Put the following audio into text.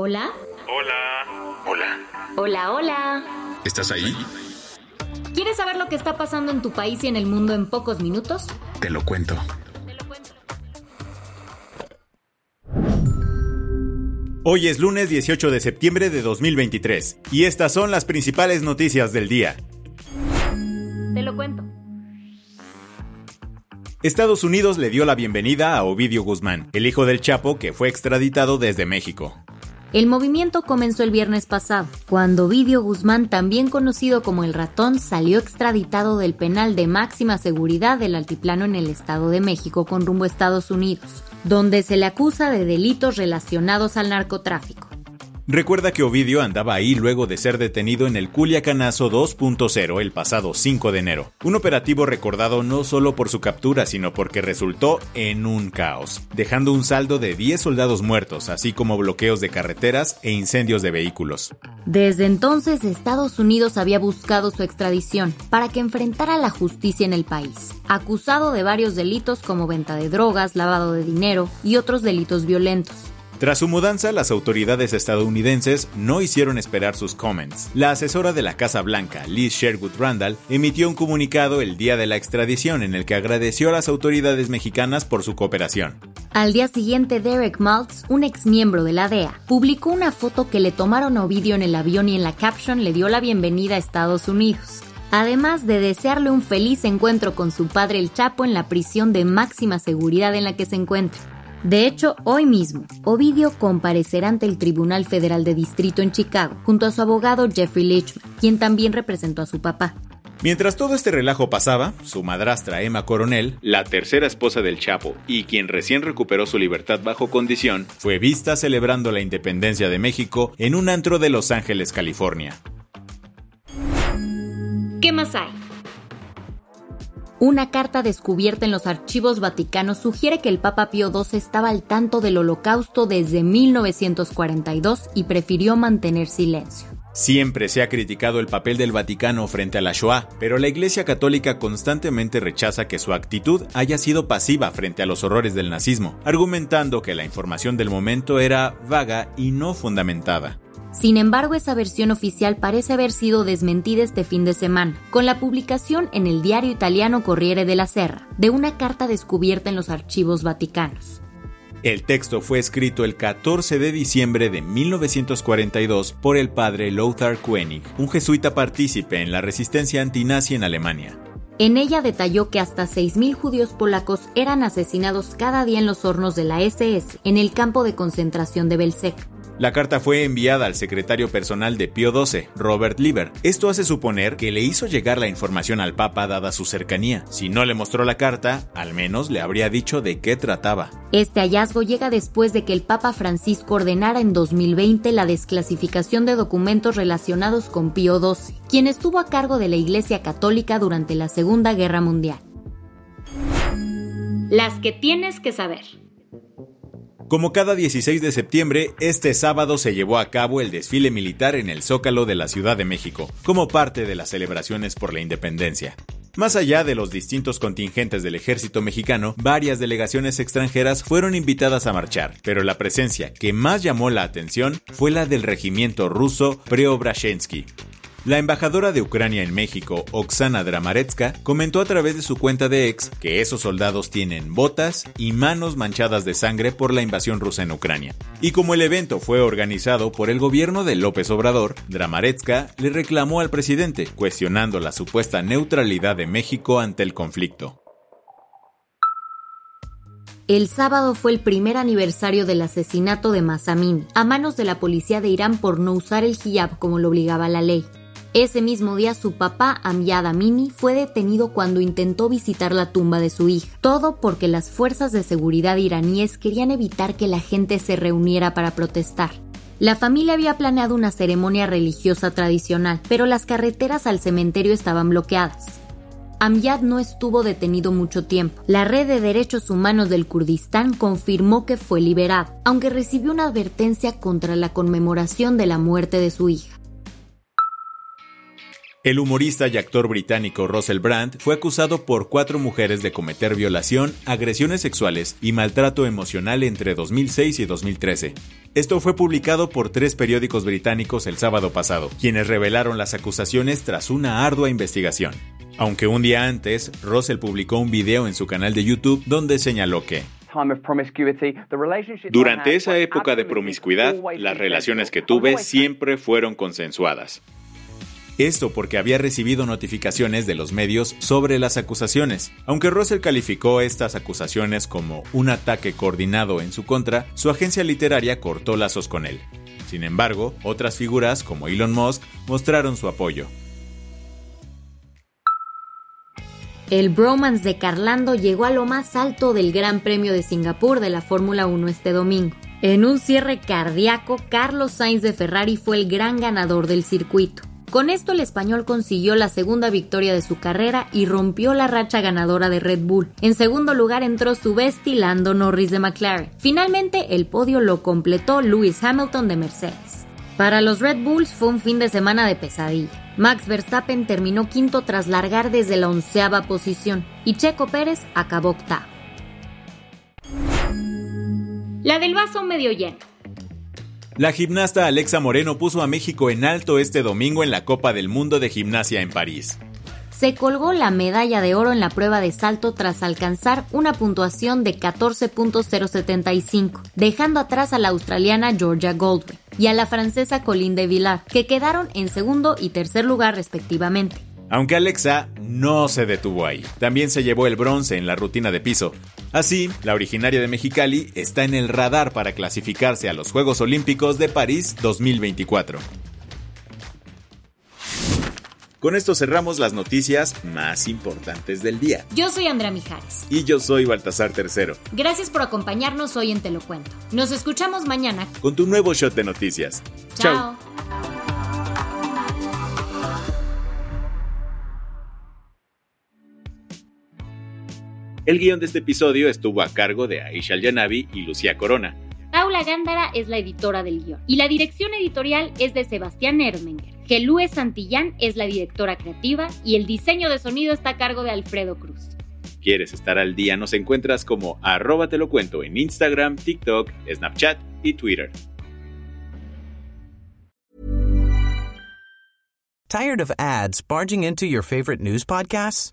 Hola. Hola. Hola. Hola, hola. ¿Estás ahí? ¿Quieres saber lo que está pasando en tu país y en el mundo en pocos minutos? Te lo cuento. Hoy es lunes 18 de septiembre de 2023 y estas son las principales noticias del día. Te lo cuento. Estados Unidos le dio la bienvenida a Ovidio Guzmán, el hijo del Chapo que fue extraditado desde México. El movimiento comenzó el viernes pasado, cuando Ovidio Guzmán, también conocido como el ratón, salió extraditado del penal de máxima seguridad del altiplano en el Estado de México con rumbo a Estados Unidos, donde se le acusa de delitos relacionados al narcotráfico. Recuerda que Ovidio andaba ahí luego de ser detenido en el Culiacanazo 2.0 el pasado 5 de enero. Un operativo recordado no solo por su captura, sino porque resultó en un caos, dejando un saldo de 10 soldados muertos, así como bloqueos de carreteras e incendios de vehículos. Desde entonces, Estados Unidos había buscado su extradición para que enfrentara la justicia en el país, acusado de varios delitos como venta de drogas, lavado de dinero y otros delitos violentos. Tras su mudanza, las autoridades estadounidenses no hicieron esperar sus comments. La asesora de la Casa Blanca, Liz Sherwood Randall, emitió un comunicado el día de la extradición en el que agradeció a las autoridades mexicanas por su cooperación. Al día siguiente, Derek Maltz, un ex miembro de la DEA, publicó una foto que le tomaron a Ovidio en el avión y en la caption le dio la bienvenida a Estados Unidos además de desearle un feliz encuentro con su padre el Chapo en la prisión de máxima seguridad en la que se encuentra. De hecho, hoy mismo, Ovidio comparecerá ante el Tribunal Federal de Distrito en Chicago, junto a su abogado Jeffrey Lichman, quien también representó a su papá. Mientras todo este relajo pasaba, su madrastra Emma Coronel, la tercera esposa del Chapo y quien recién recuperó su libertad bajo condición, fue vista celebrando la independencia de México en un antro de Los Ángeles, California. ¿Qué más hay? Una carta descubierta en los archivos vaticanos sugiere que el Papa Pío XII estaba al tanto del holocausto desde 1942 y prefirió mantener silencio. Siempre se ha criticado el papel del Vaticano frente a la Shoah, pero la Iglesia Católica constantemente rechaza que su actitud haya sido pasiva frente a los horrores del nazismo, argumentando que la información del momento era vaga y no fundamentada. Sin embargo, esa versión oficial parece haber sido desmentida este fin de semana, con la publicación en el diario italiano Corriere della Serra de una carta descubierta en los archivos vaticanos. El texto fue escrito el 14 de diciembre de 1942 por el padre Lothar Koenig, un jesuita partícipe en la resistencia antinazi en Alemania. En ella detalló que hasta 6.000 judíos polacos eran asesinados cada día en los hornos de la SS en el campo de concentración de Belzec, la carta fue enviada al secretario personal de Pío XII, Robert Lieber. Esto hace suponer que le hizo llegar la información al Papa dada su cercanía. Si no le mostró la carta, al menos le habría dicho de qué trataba. Este hallazgo llega después de que el Papa Francisco ordenara en 2020 la desclasificación de documentos relacionados con Pío XII, quien estuvo a cargo de la Iglesia Católica durante la Segunda Guerra Mundial. Las que tienes que saber. Como cada 16 de septiembre, este sábado se llevó a cabo el desfile militar en el Zócalo de la Ciudad de México, como parte de las celebraciones por la independencia. Más allá de los distintos contingentes del ejército mexicano, varias delegaciones extranjeras fueron invitadas a marchar, pero la presencia que más llamó la atención fue la del regimiento ruso Preobrashensky. La embajadora de Ucrania en México, Oksana Dramaretska, comentó a través de su cuenta de ex que esos soldados tienen botas y manos manchadas de sangre por la invasión rusa en Ucrania. Y como el evento fue organizado por el gobierno de López Obrador, Dramaretska le reclamó al presidente, cuestionando la supuesta neutralidad de México ante el conflicto. El sábado fue el primer aniversario del asesinato de Masamini a manos de la policía de Irán por no usar el hijab como lo obligaba la ley. Ese mismo día su papá, Amyad Amini, fue detenido cuando intentó visitar la tumba de su hija. Todo porque las fuerzas de seguridad iraníes querían evitar que la gente se reuniera para protestar. La familia había planeado una ceremonia religiosa tradicional, pero las carreteras al cementerio estaban bloqueadas. Amyad no estuvo detenido mucho tiempo. La red de derechos humanos del Kurdistán confirmó que fue liberado, aunque recibió una advertencia contra la conmemoración de la muerte de su hija. El humorista y actor británico Russell Brand fue acusado por cuatro mujeres de cometer violación, agresiones sexuales y maltrato emocional entre 2006 y 2013. Esto fue publicado por tres periódicos británicos el sábado pasado, quienes revelaron las acusaciones tras una ardua investigación. Aunque un día antes, Russell publicó un video en su canal de YouTube donde señaló que durante esa época de promiscuidad, las relaciones que tuve siempre fueron consensuadas. Esto porque había recibido notificaciones de los medios sobre las acusaciones. Aunque Russell calificó estas acusaciones como un ataque coordinado en su contra, su agencia literaria cortó lazos con él. Sin embargo, otras figuras como Elon Musk mostraron su apoyo. El bromance de Carlando llegó a lo más alto del Gran Premio de Singapur de la Fórmula 1 este domingo. En un cierre cardíaco, Carlos Sainz de Ferrari fue el gran ganador del circuito. Con esto el español consiguió la segunda victoria de su carrera y rompió la racha ganadora de Red Bull. En segundo lugar entró su bestie Lando Norris de McLaren. Finalmente el podio lo completó Lewis Hamilton de Mercedes. Para los Red Bulls fue un fin de semana de pesadilla. Max Verstappen terminó quinto tras largar desde la onceava posición y Checo Pérez acabó octavo. La del vaso medio lleno. La gimnasta Alexa Moreno puso a México en alto este domingo en la Copa del Mundo de Gimnasia en París se colgó la medalla de oro en la prueba de salto tras alcanzar una puntuación de 14.075, dejando atrás a la australiana Georgia Goldwyn y a la francesa Colin de Villar, que quedaron en segundo y tercer lugar respectivamente. Aunque Alexa no se detuvo ahí, también se llevó el bronce en la rutina de piso. Así, la originaria de Mexicali está en el radar para clasificarse a los Juegos Olímpicos de París 2024. Con esto cerramos las noticias más importantes del día. Yo soy Andrea Mijares. Y yo soy Baltasar Tercero. Gracias por acompañarnos hoy en Te lo Cuento. Nos escuchamos mañana con tu nuevo shot de noticias. Chao. El guion de este episodio estuvo a cargo de Aisha Yanavi y Lucía Corona. Paula Gándara es la editora del guion y la dirección editorial es de Sebastián Erdmenger. Gelúe Santillán es la directora creativa y el diseño de sonido está a cargo de Alfredo Cruz. ¿Quieres estar al día? Nos encuentras como arroba te lo cuento en Instagram, TikTok, Snapchat y Twitter. ¿Tired of ads barging into your favorite news podcasts?